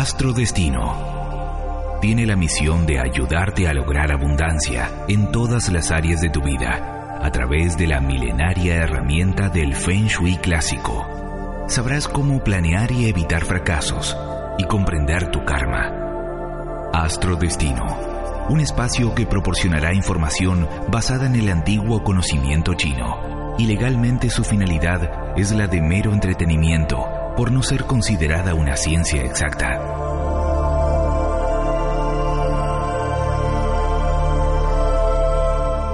Astrodestino tiene la misión de ayudarte a lograr abundancia en todas las áreas de tu vida a través de la milenaria herramienta del Feng Shui clásico. Sabrás cómo planear y evitar fracasos y comprender tu karma. Astrodestino, un espacio que proporcionará información basada en el antiguo conocimiento chino y legalmente su finalidad es la de mero entretenimiento por no ser considerada una ciencia exacta.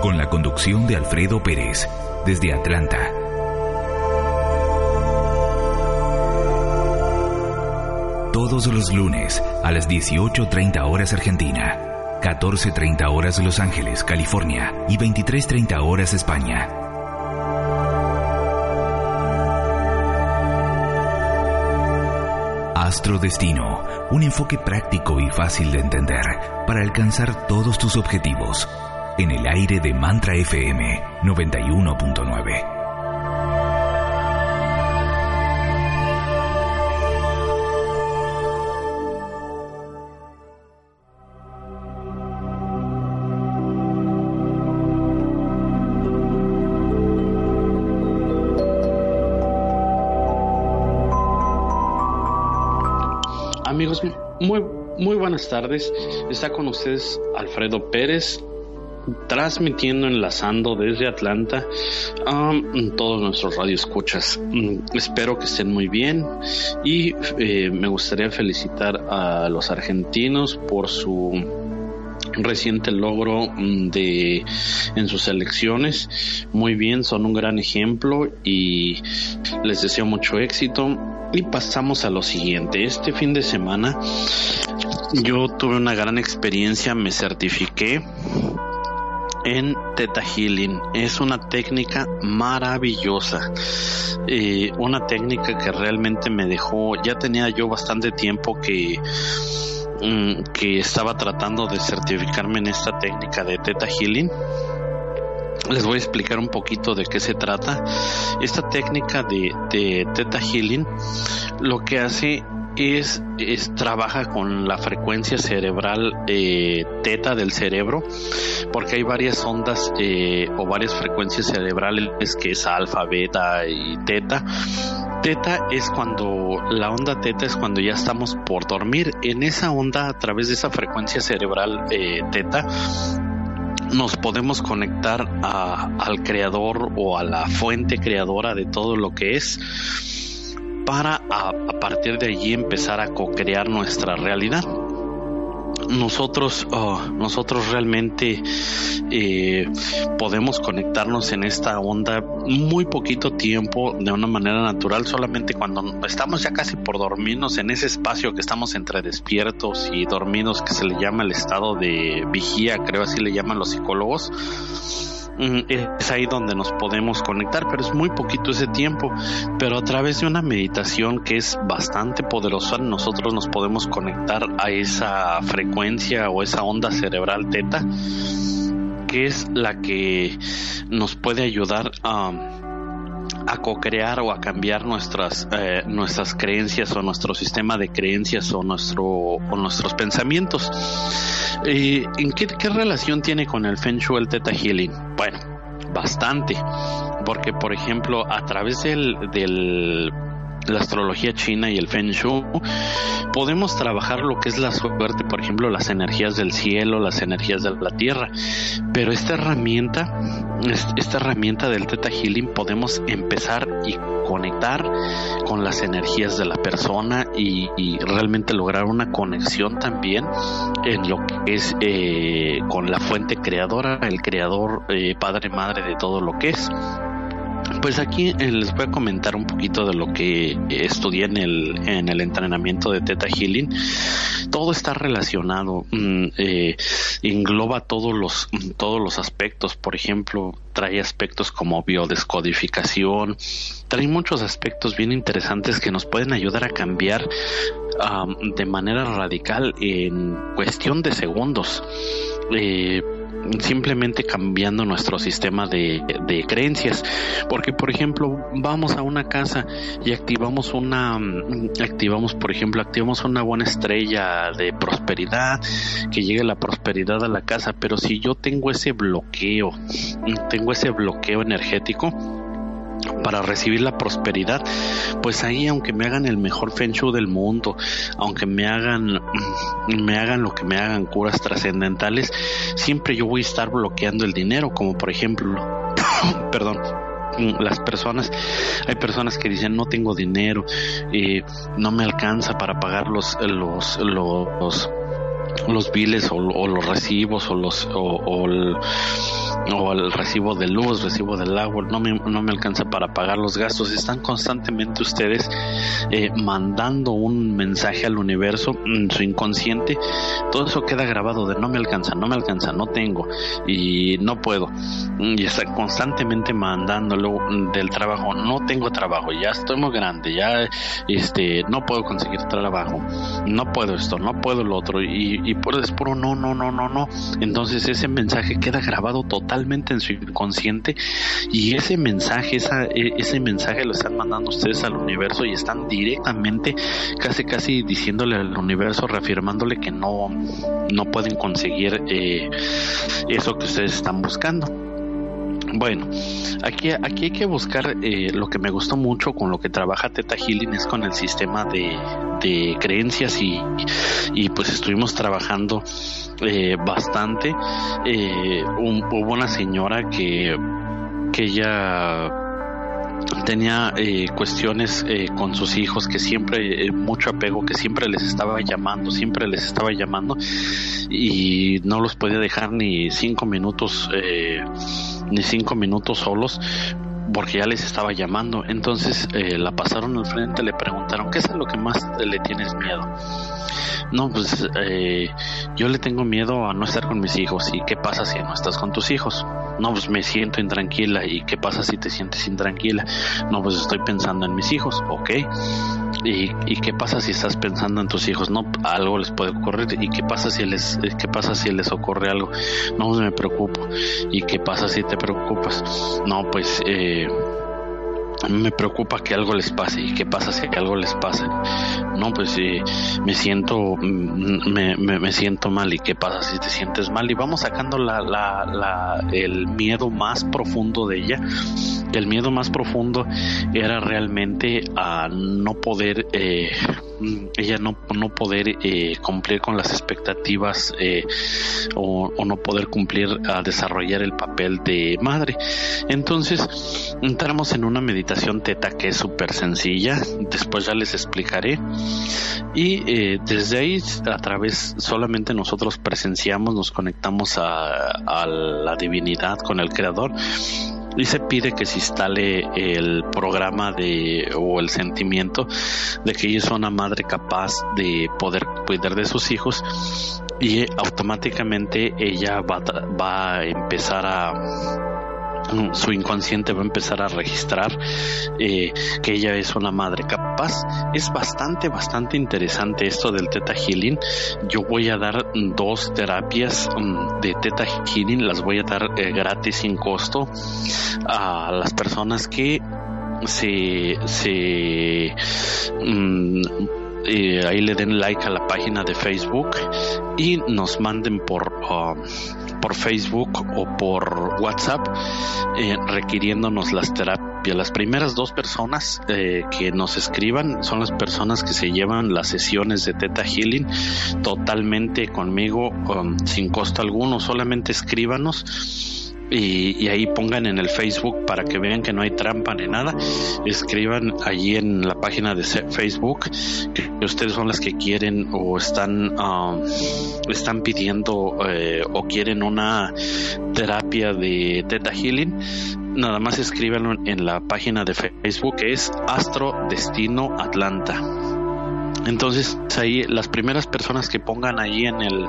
Con la conducción de Alfredo Pérez, desde Atlanta. Todos los lunes a las 18.30 horas Argentina, 14.30 horas Los Ángeles, California y 23.30 horas España. Astrodestino, un enfoque práctico y fácil de entender para alcanzar todos tus objetivos. En el aire de Mantra FM 91.9. Amigos, muy, muy buenas tardes. Está con ustedes Alfredo Pérez, transmitiendo, enlazando desde Atlanta a todos nuestros radioescuchas. Mm, espero que estén muy bien y eh, me gustaría felicitar a los argentinos por su reciente logro mm, de en sus elecciones muy bien son un gran ejemplo y les deseo mucho éxito y pasamos a lo siguiente este fin de semana yo tuve una gran experiencia me certifiqué en Theta Healing. Es una técnica maravillosa. Eh, una técnica que realmente me dejó, ya tenía yo bastante tiempo que que estaba tratando de certificarme en esta técnica de Theta Healing. Les voy a explicar un poquito de qué se trata. Esta técnica de, de Theta Healing lo que hace es, es, trabaja con la frecuencia cerebral eh, teta del cerebro porque hay varias ondas eh, o varias frecuencias cerebrales que es alfa, beta y teta. Teta es cuando la onda teta es cuando ya estamos por dormir. En esa onda, a través de esa frecuencia cerebral eh, teta, nos podemos conectar al creador o a la fuente creadora de todo lo que es para a, a partir de allí empezar a co-crear nuestra realidad nosotros oh, nosotros realmente eh, podemos conectarnos en esta onda muy poquito tiempo de una manera natural solamente cuando estamos ya casi por dormirnos en ese espacio que estamos entre despiertos y dormidos que se le llama el estado de vigía creo así le llaman los psicólogos es ahí donde nos podemos conectar, pero es muy poquito ese tiempo. Pero a través de una meditación que es bastante poderosa, nosotros nos podemos conectar a esa frecuencia o esa onda cerebral teta, que es la que nos puede ayudar a a co-crear o a cambiar nuestras eh, nuestras creencias o nuestro sistema de creencias o nuestro o nuestros pensamientos ¿En qué, relación tiene con el Feng Shui el Theta Healing? Bueno, bastante, porque por ejemplo a través del, del la astrología china y el Feng Shui, podemos trabajar lo que es la suerte, por ejemplo, las energías del cielo, las energías de la tierra. Pero esta herramienta, esta herramienta del Theta Healing, podemos empezar y conectar con las energías de la persona y, realmente lograr una conexión también en lo que es eh, con la fuente creadora, el creador, eh, padre, madre de todo lo que es. Pues aquí eh, les voy a comentar un poquito de lo que estudié en el, en el entrenamiento de Theta Healing. Todo está relacionado, mm, eh, engloba todos los, todos los aspectos. Por ejemplo, trae aspectos como biodescodificación, trae muchos aspectos bien interesantes que nos pueden ayudar a cambiar de manera radical en cuestión de segundos. Eh, simplemente cambiando nuestro sistema de, de, creencias. Porque, por ejemplo, vamos a una casa y activamos una, activamos, por ejemplo, activamos una buena estrella de prosperidad, que llegue la prosperidad a la casa, pero si yo tengo ese bloqueo, tengo ese bloqueo energético, para recibir la prosperidad, pues ahí aunque me hagan el mejor feng shui del mundo, aunque me hagan me hagan lo que me hagan curas trascendentales, siempre yo voy a estar bloqueando el dinero, como por ejemplo, perdón, las personas, hay personas que dicen no tengo dinero, y no me alcanza para pagar los, los, los los biles o, los recibos o los o, el, o, recibo de luz, recibo del agua, no me, no me alcanza para pagar los gastos. Están constantemente ustedes eh, mandando un mensaje al universo, en su inconsciente, todo eso queda grabado de no me alcanza, no me alcanza, no tengo y no puedo. Y están constantemente mandándolo del trabajo, no tengo trabajo, ya estoy muy grande, ya este no puedo conseguir trabajo, no puedo esto, no puedo lo otro y, y por es puro no, no, no, no, no. Entonces ese mensaje queda grabado totalmente en su inconsciente y ese mensaje, esa, e, ese mensaje lo están mandando ustedes al universo y están directamente, casi, casi diciéndole al universo, reafirmándole que no, no pueden conseguir eh, eso que ustedes están buscando. Bueno, aquí, aquí hay que buscar eh, lo que me gustó mucho con lo que trabaja Teta Healing es con el sistema de, de creencias y, y, pues estuvimos trabajando eh, bastante. Eh, hubo una señora que, que ella tenía eh, cuestiones eh, con sus hijos que siempre eh, mucho apego que siempre les estaba llamando siempre les estaba llamando y no los podía dejar ni cinco minutos ni cinco minutos solos porque ya les estaba llamando entonces la pasaron al frente le preguntaron qué es lo que más le tienes miedo no, pues eh, yo le tengo miedo a no estar con mis hijos. ¿Y qué pasa si no estás con tus hijos? No, pues me siento intranquila. ¿Y qué pasa si te sientes intranquila? No, pues estoy pensando en mis hijos. Ok. ¿Y, y qué pasa si estás pensando en tus hijos? No, algo les puede ocurrir. ¿Y qué pasa si les, qué pasa si les ocurre algo? No, pues me preocupo. ¿Y qué pasa si te preocupas? No, pues eh, me preocupa que algo les pase. Y qué pasa si algo les pasa no pues eh, me siento mm, me, me, siento mal. Y qué pasa si te sientes mal y vamos sacando la, la, la, el miedo más profundo de ella. El miedo más profundo era realmente a no poder eh, ella no, no poder eh, cumplir con las expectativas eh, o, no poder cumplir a desarrollar el papel de madre. Entonces entramos en una meditación teta que es súper sencilla después ya les explicaré. Y eh, desde ahí a través solamente nosotros presenciamos nos conectamos a la divinidad con el creador y se pide que se instale el programa de o el sentimiento de que ella es una madre capaz de poder cuidar de sus hijos y automáticamente ella va, va a empezar a su inconsciente va a empezar a registrar eh, que ella es una madre capaz. Es bastante, bastante interesante esto del Teta Healing. Yo voy a dar dos terapias mm, de Teta Healing, las voy a dar eh, gratis sin costo a las personas que se, se mm, eh, ahí le den like a la página de Facebook y nos manden por um, por Facebook o por WhatsApp eh, requiriéndonos las terapias. Las primeras dos personas eh, que nos escriban son las personas que se llevan las sesiones de Teta Healing totalmente conmigo sin costo alguno. Solamente escríbanos y, ahí pongan en el Facebook para que vean que no hay trampa ni nada. Escriban allí en la página de Facebook que ustedes son las que quieren o están, um, están pidiendo eh, o quieren una terapia de Theta Healing. Nada más escríbanlo en la página de Facebook que es Astro Destino Atlanta. Entonces ahí las primeras personas que pongan ahí en el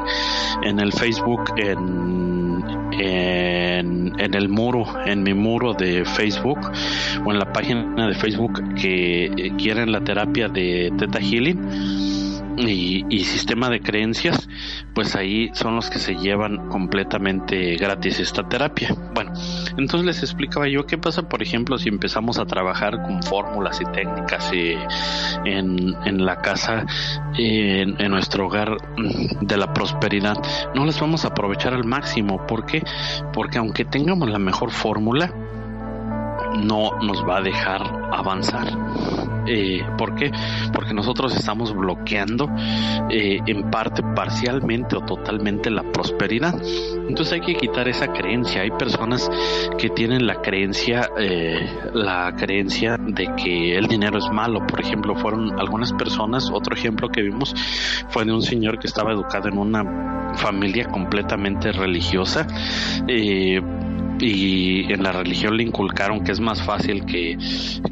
en el Facebook en, en, en el muro, en mi muro de Facebook o en la página de Facebook que quieren la terapia de Teta Healing y, sistema de creencias, pues ahí son los que se llevan completamente gratis esta terapia. Bueno, entonces les explicaba yo qué pasa, por ejemplo, si empezamos a trabajar con fórmulas y técnicas en, en, la casa, en, nuestro hogar de la prosperidad, no las vamos a aprovechar al máximo. ¿Por qué? Porque aunque tengamos la mejor fórmula, no nos va a dejar avanzar. Eh, ¿Por qué? Porque nosotros estamos bloqueando eh, en parte, parcialmente o totalmente la prosperidad. Entonces hay que quitar esa creencia. Hay personas que tienen la creencia, eh, la creencia de que el dinero es malo. Por ejemplo, fueron algunas personas. Otro ejemplo que vimos fue de un señor que estaba educado en una familia completamente religiosa. Eh, y en la religión le inculcaron que es más fácil que,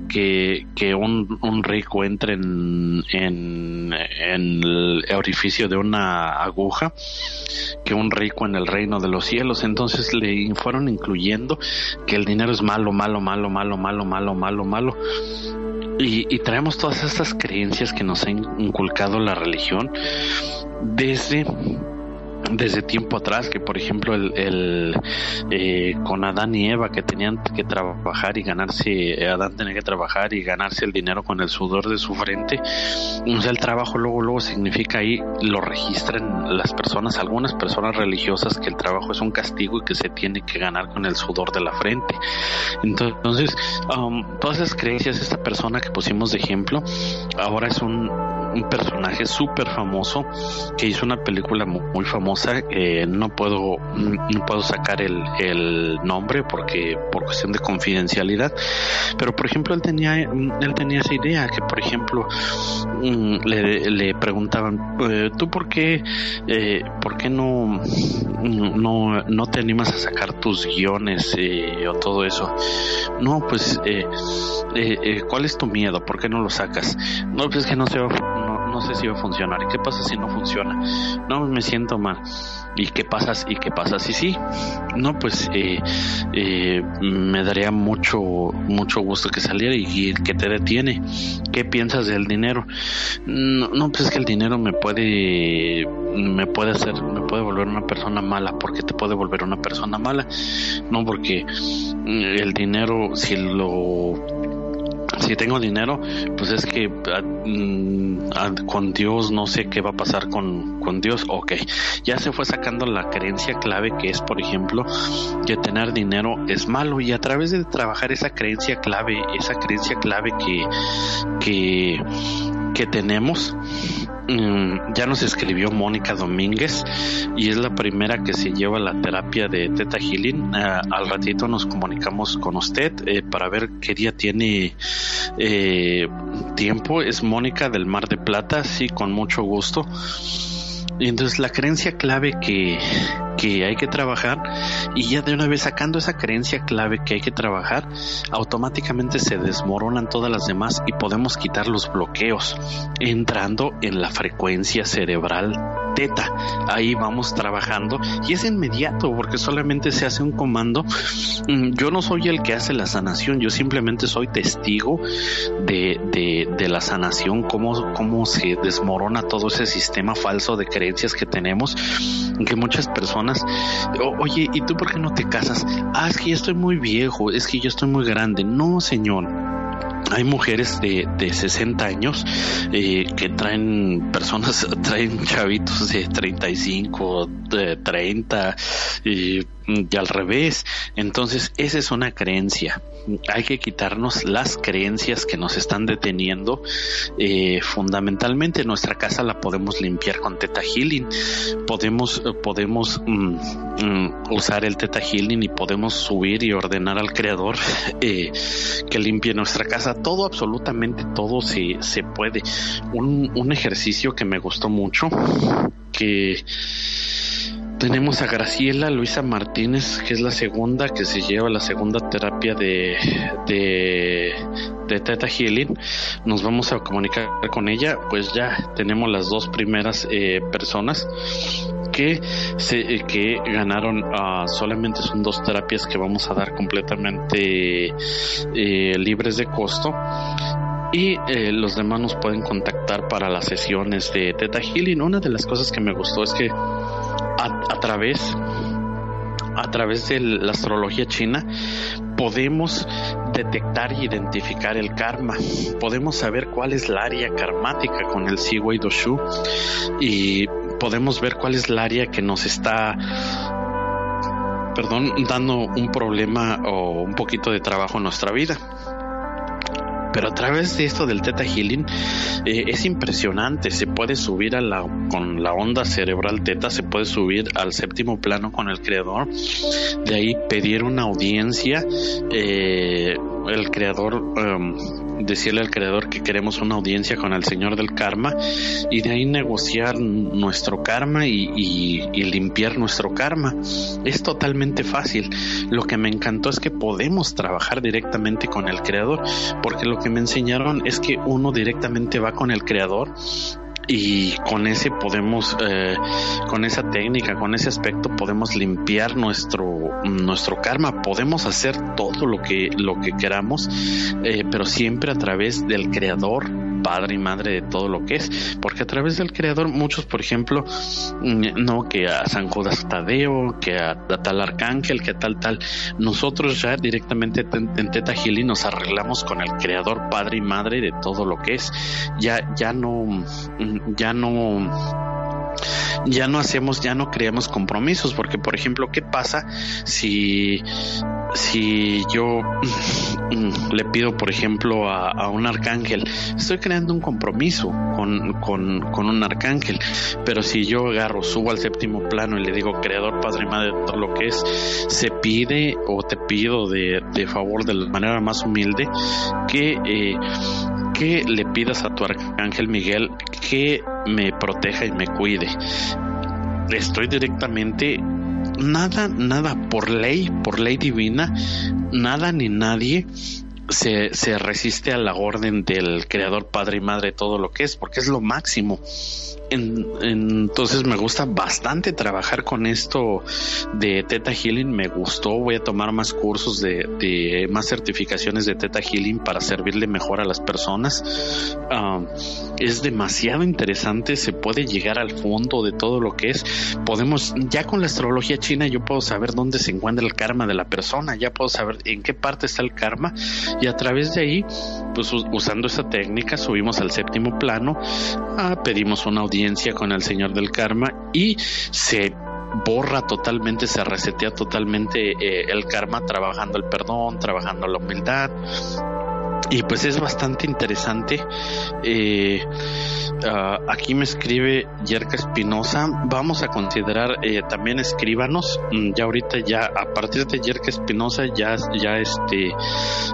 que, un, un, rico entre en, en, el orificio de una aguja que un rico en el reino de los cielos. Entonces le fueron incluyendo que el dinero es malo, malo, malo, malo, malo, malo, malo, malo. Y, y traemos todas estas creencias que nos ha inculcado la religión desde desde tiempo atrás, que por ejemplo el, eh, con Adán y Eva que tenían que trabajar y ganarse, Adán tenía que trabajar y ganarse el dinero con el sudor de su frente, o sea, el trabajo luego, luego significa ahí, lo registran las personas, algunas personas religiosas que el trabajo es un castigo y que se tiene que ganar con el sudor de la frente. Entonces, um, todas esas creencias, esta persona que pusimos de ejemplo, ahora es un, un personaje súper famoso que hizo una película muy, famosa. Eh, no puedo no puedo sacar el, el, nombre porque por cuestión de confidencialidad. Pero por ejemplo él tenía él tenía esa idea que por ejemplo mm, le, le preguntaban eh, tú por qué eh, por qué no no no te animas a sacar tus guiones o todo eso. No pues ¿cuál es tu miedo? ¿Por qué no lo sacas? No pues es que no se va no sé si va a funcionar. ¿Y qué pasa si no funciona? No, me siento mal. ¿Y qué pasa? ¿Y qué pasa si sí? No, pues eh, eh, me daría mucho, mucho gusto que saliera y, que te detiene. ¿Qué piensas del dinero? No, no, pues es que el dinero me puede, me puede hacer, me puede volver una persona mala. ¿Por qué te puede volver una persona mala? No, porque el dinero, si lo si tengo dinero, pues es que ah, mm, ah, con Dios no sé qué va a pasar con, con Dios. Ok, ya se fue sacando la creencia clave que es, por ejemplo, que tener dinero es malo y a través de trabajar esa creencia clave, esa creencia clave que, que, que tenemos, Mm, ya nos escribió Mónica Domínguez y es la primera que se lleva la terapia de Teta Healing. Eh, al ratito nos comunicamos con usted eh, para ver qué día tiene eh, tiempo. Es Mónica del Mar de Plata, sí, con mucho gusto. Entonces la creencia clave que, que hay que trabajar y ya de una vez sacando esa creencia clave que hay que trabajar, automáticamente se desmoronan todas las demás y podemos quitar los bloqueos entrando en la frecuencia cerebral teta. Ahí vamos trabajando y es inmediato porque solamente se hace un comando. Mm, yo no soy el que hace la sanación, yo simplemente soy testigo de, de, de la sanación, cómo, cómo se desmorona todo ese sistema falso de creencias que tenemos, que muchas personas, oye, ¿y tú por qué no te casas? Ah, es que yo estoy muy viejo, es que yo estoy muy grande. No, señor hay mujeres de, de 60 años eh, que traen personas, traen chavitos de 35, de 30 y, y al revés. Entonces, esa es una creencia hay que quitarnos las creencias que nos están deteniendo. Eh, fundamentalmente nuestra casa la podemos limpiar con Teta Healing. Podemos, podemos mm, mm, usar el Teta Healing y podemos subir y ordenar al Creador eh, que limpie nuestra casa. Todo, absolutamente todo se, se puede. Un, un ejercicio que me gustó mucho, que tenemos a Graciela Luisa Martínez, que es la segunda, que se lleva la segunda terapia de, de, de Theta Healing. Nos vamos a comunicar con ella, pues ya tenemos las dos primeras eh, personas que se, eh, que ganaron uh, solamente son dos terapias que vamos a dar completamente eh, libres de costo y eh, los demás nos pueden contactar para las sesiones de Teta Healing. Una de las cosas que me gustó es que a, través a través de la astrología china podemos detectar e identificar el karma. Podemos saber cuál es la área karmática con el Siwei Doshu y podemos ver cuál es la área que nos está perdón, dando un problema o un poquito de trabajo en nuestra vida pero a través de esto del Theta Healing eh, es impresionante. Se puede subir a la, con la onda cerebral Theta, se puede subir al séptimo plano con el creador. De ahí pedir una audiencia. Eh, el creador em, decirle al creador que queremos una audiencia con el señor del karma y de ahí negociar nuestro karma y, y, limpiar nuestro karma. Es totalmente fácil. Lo que me encantó es que podemos trabajar directamente con el creador porque lo que me enseñaron es que uno directamente va con el creador y con ese podemos eh, con esa técnica con ese aspecto podemos limpiar nuestro nuestro karma. Podemos hacer todo lo que lo que queramos eh, pero siempre a través del creador padre y madre de todo lo que es, porque a través del creador muchos, por ejemplo, mm, no que a San Judas Tadeo, que a, tal arcángel, que a tal tal, nosotros ya directamente en Teta Gili nos arreglamos con el creador padre y madre de todo lo que es, ya ya no mm, ya no ya no hacemos, ya no creamos compromisos, porque por ejemplo, ¿qué pasa si, si yo le pido, por ejemplo, a, un arcángel, estoy creando un compromiso con, con, un arcángel, pero si yo agarro, subo al séptimo plano y le digo, Creador, Padre Madre, todo lo que es, se pide o te pido de, de favor de la manera más humilde que eh, que le pidas a tu arcángel Miguel que me proteja y me cuide. Estoy directamente nada, nada por ley, por ley divina, nada ni nadie se, se resiste a la orden del creador, padre y madre, todo lo que es, porque es lo máximo entonces me gusta bastante trabajar con esto de Teta Healing. Me gustó. Voy a tomar más cursos de, más certificaciones de Teta Healing para servirle mejor a las personas. Ah, es demasiado interesante. Se puede llegar al fondo de todo lo que es. Podemos, ya con la astrología china, yo puedo saber dónde se encuentra el karma de la persona. Ya puedo saber en qué parte está el karma. Y a través de ahí, pues usando esa técnica, subimos al séptimo plano. Ah, pedimos una audiencia con el Señor del Karma y se borra totalmente, se resetea totalmente eh, el karma trabajando el perdón, trabajando la humildad. Y pues es bastante interesante. Eh, Ah, aquí me escribe Yerka Espinosa. Vamos a considerar eh, también escríbanos. Mm, ya ahorita ya a partir de Yerka Espinosa ya ya este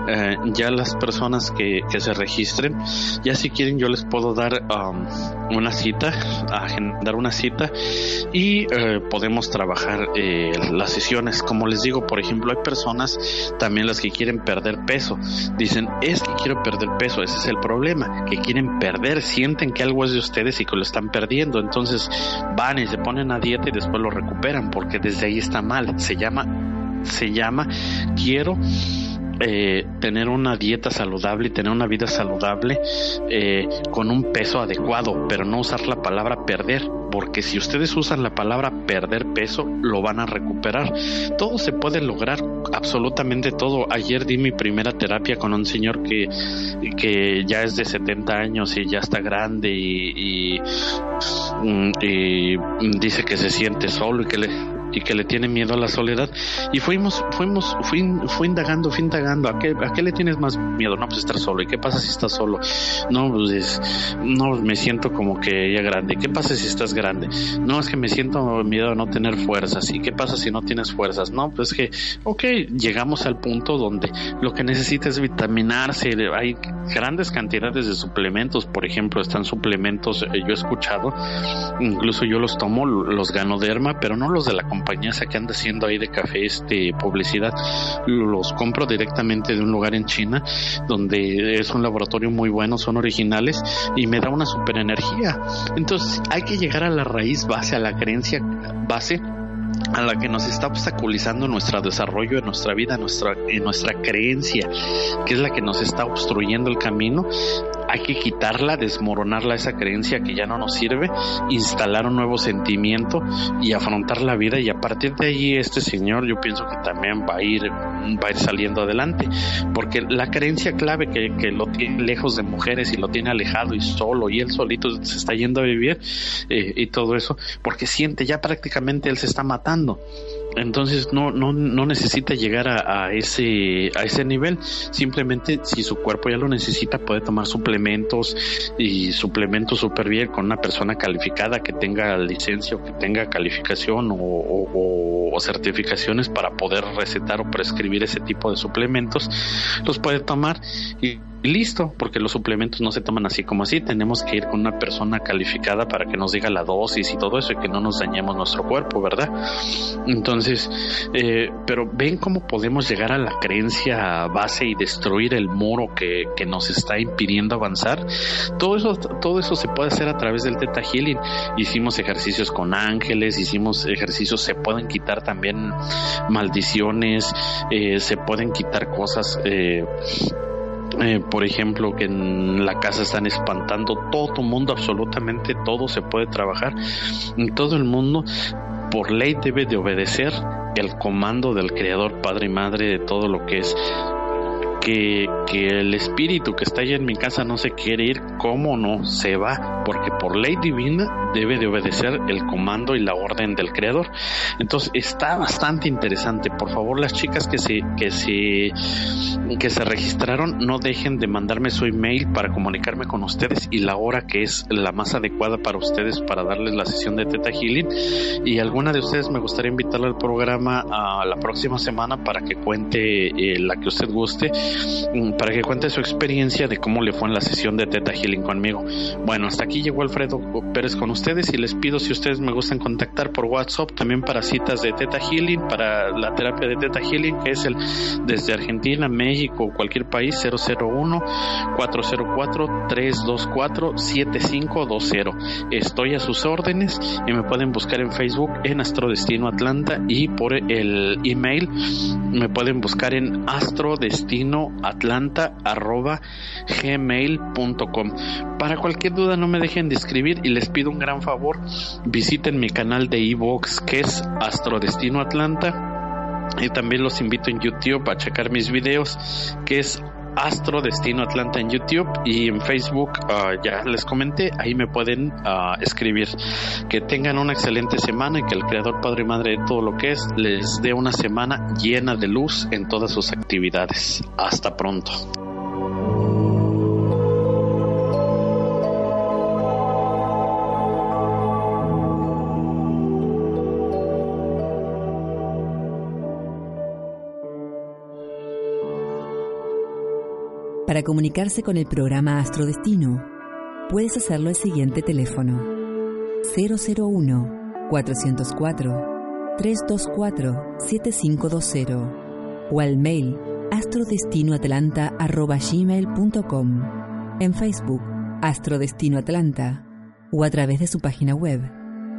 eh, ya las personas que, se registren ya si quieren yo les puedo dar um, una cita, agendar una cita y eh, podemos trabajar las sesiones. Como les digo, por ejemplo, hay personas también las que quieren perder peso. Dicen es que quiero perder peso. Ese es el problema, que quieren perder, sienten que algo de ustedes y que lo están perdiendo. Entonces van y se ponen a dieta y después lo recuperan porque desde ahí está mal. Se llama, se llama, quiero eh, tener una dieta saludable y tener una vida saludable eh, con un peso adecuado, pero no usar la palabra perder, porque si ustedes usan la palabra perder peso, lo van a recuperar. Todo se puede lograr, absolutamente todo. Ayer di mi primera terapia con un señor que, que ya es de 70 años y ya está grande y, y mm, dice que se siente solo y que le y que le tiene miedo a la soledad. Y fuimos, fuimos, fui, fui indagando, fui indagando, ¿a qué, ¿a qué le tienes más miedo? No, pues estar solo. ¿Y qué pasa si estás solo? No, pues no, me siento como que ya grande. ¿Qué pasa si estás grande? No, es que me siento miedo a no tener fuerzas. ¿Y qué pasa si no tienes fuerzas? No, pues que, ok, llegamos al punto donde lo que necesita es vitaminarse. Hay grandes cantidades de suplementos, por ejemplo, están suplementos, eh, yo he escuchado, incluso yo los tomo, los ganoderma, pero no los de la compañía que anda haciendo ahí de café este publicidad los compro directamente de un lugar en China donde es un laboratorio muy bueno son originales y me da una super energía entonces hay que llegar a la raíz base a la creencia base a la que nos está obstaculizando nuestro desarrollo en nuestra vida, nuestra, en nuestra creencia, que es la que nos está obstruyendo el camino, hay que quitarla, desmoronarla esa creencia que ya no nos sirve, instalar un nuevo sentimiento y afrontar la vida. Y a partir de ahí este señor yo pienso que también va a ir va a ir saliendo adelante porque la creencia clave que, que lo tiene lejos de mujeres y lo tiene alejado y solo y él solito se está yendo a vivir eh, y todo eso porque siente ya prácticamente él se está matando entonces no, no, no necesita llegar a, ese, a ese nivel. Simplemente si su cuerpo ya lo necesita puede tomar suplementos y suplementos súper bien con una persona calificada que tenga licencia o que tenga calificación o, certificaciones para poder recetar o prescribir ese tipo de suplementos. Los puede tomar y listo, porque los suplementos no se toman así como así, tenemos que ir con una persona calificada para que nos diga la dosis y todo eso y que no nos dañemos nuestro cuerpo, ¿verdad? Entonces, eh, pero ven cómo podemos llegar a la creencia base y destruir el muro que, que nos está impidiendo avanzar. Todo eso, todo eso se puede hacer a través del Teta Healing. Hicimos ejercicios con ángeles, hicimos ejercicios, se pueden quitar también maldiciones, eh, se pueden quitar cosas. Eh, eh, por ejemplo, que en la casa están espantando todo mundo, absolutamente todo se puede trabajar. Todo el mundo, por ley, debe de obedecer el comando del Creador, Padre y Madre de todo lo que es que, que, el espíritu que está allá en mi casa no se quiere ir, ¿cómo no se va? Porque por ley divina debe de obedecer el comando y la orden del creador. Entonces está bastante interesante. Por favor, las chicas que se, que se, que se registraron, no dejen de mandarme su email para comunicarme con ustedes y la hora que es la más adecuada para ustedes para darles la sesión de Teta Healing. Y alguna de ustedes me gustaría invitarla al programa a la próxima semana para que cuente eh, la que usted guste para que cuente su experiencia de cómo le fue en la sesión de Teta Healing conmigo. Bueno, hasta aquí llegó Alfredo Pérez con ustedes y les pido si ustedes me gustan contactar por WhatsApp también para citas de Teta Healing, para la terapia de Teta Healing, que es el desde Argentina, México cualquier país 001 404 324 7520. Estoy a sus órdenes y me pueden buscar en Facebook en Astrodestino Atlanta y por el email me pueden buscar en Astrodestino gmail.com Para cualquier duda no me dejen de escribir y les pido un gran favor, visiten mi canal de Evox que es Astrodestino Atlanta y también los invito en YouTube a checar mis videos que es Astro Destino Atlanta en YouTube y en Facebook ah, ya les comenté, ahí me pueden ah, escribir. Que tengan una excelente semana y que el Creador Padre y Madre de todo lo que es les dé una semana llena de luz en todas sus actividades. Hasta pronto. Para comunicarse con el programa Astrodestino, puedes hacerlo al siguiente teléfono 001 404 324 7520 o al mail astrodestinoatlanta.gmail.com en Facebook Astrodestino Atlanta o a través de su página web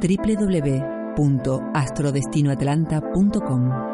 www.astrodestinoatlanta.com.